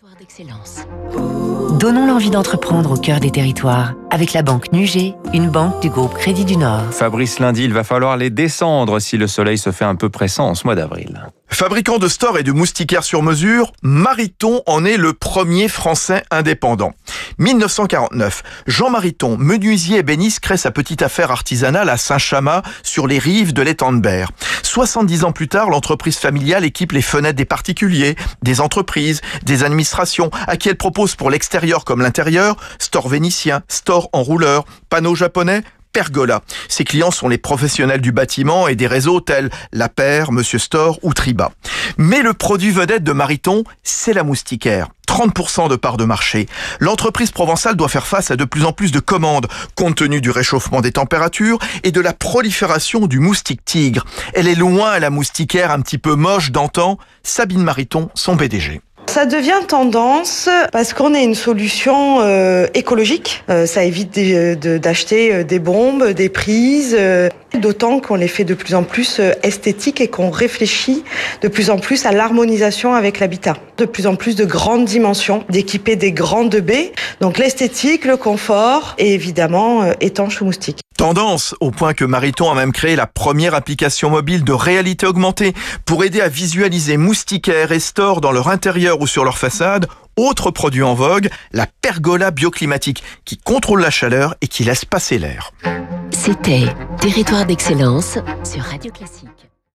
Territoire d'excellence. Donnons l'envie d'entreprendre au cœur des territoires avec la banque Nugé, une banque du groupe Crédit du Nord. Fabrice Lundi, il va falloir les descendre si le soleil se fait un peu pressant en ce mois d'avril. Fabricant de stores et de moustiquaires sur mesure, Mariton en est le premier français indépendant. 1949, Jean Mariton, menuisier ébéniste, crée sa petite affaire artisanale à Saint-Chamas, sur les rives de l'étang de Berre. 70 ans plus tard, l'entreprise familiale équipe les fenêtres des particuliers, des entreprises, des administrations, à qui elle propose pour l'extérieur comme l'intérieur, store vénitien, store en rouleur, panneaux japonais, Pergola. Ses clients sont les professionnels du bâtiment et des réseaux tels La Paire, Monsieur Store ou Triba. Mais le produit vedette de Mariton, c'est la moustiquaire. 30% de part de marché. L'entreprise provençale doit faire face à de plus en plus de commandes, compte tenu du réchauffement des températures et de la prolifération du moustique tigre. Elle est loin la moustiquaire un petit peu moche d'antan. Sabine Mariton, son PDG. Ça devient tendance parce qu'on est une solution euh, écologique. Euh, ça évite d'acheter euh, des bombes, des prises, d'autant qu'on les fait de plus en plus esthétiques et qu'on réfléchit de plus en plus à l'harmonisation avec l'habitat. De plus en plus de grandes dimensions, d'équiper des grandes baies. Donc l'esthétique, le confort et évidemment étanche aux moustiques. Tendance au point que Mariton a même créé la première application mobile de réalité augmentée pour aider à visualiser moustiquaires et stores dans leur intérieur ou sur leur façade. Autre produit en vogue, la pergola bioclimatique qui contrôle la chaleur et qui laisse passer l'air. C'était Territoire d'excellence sur Radio Classique.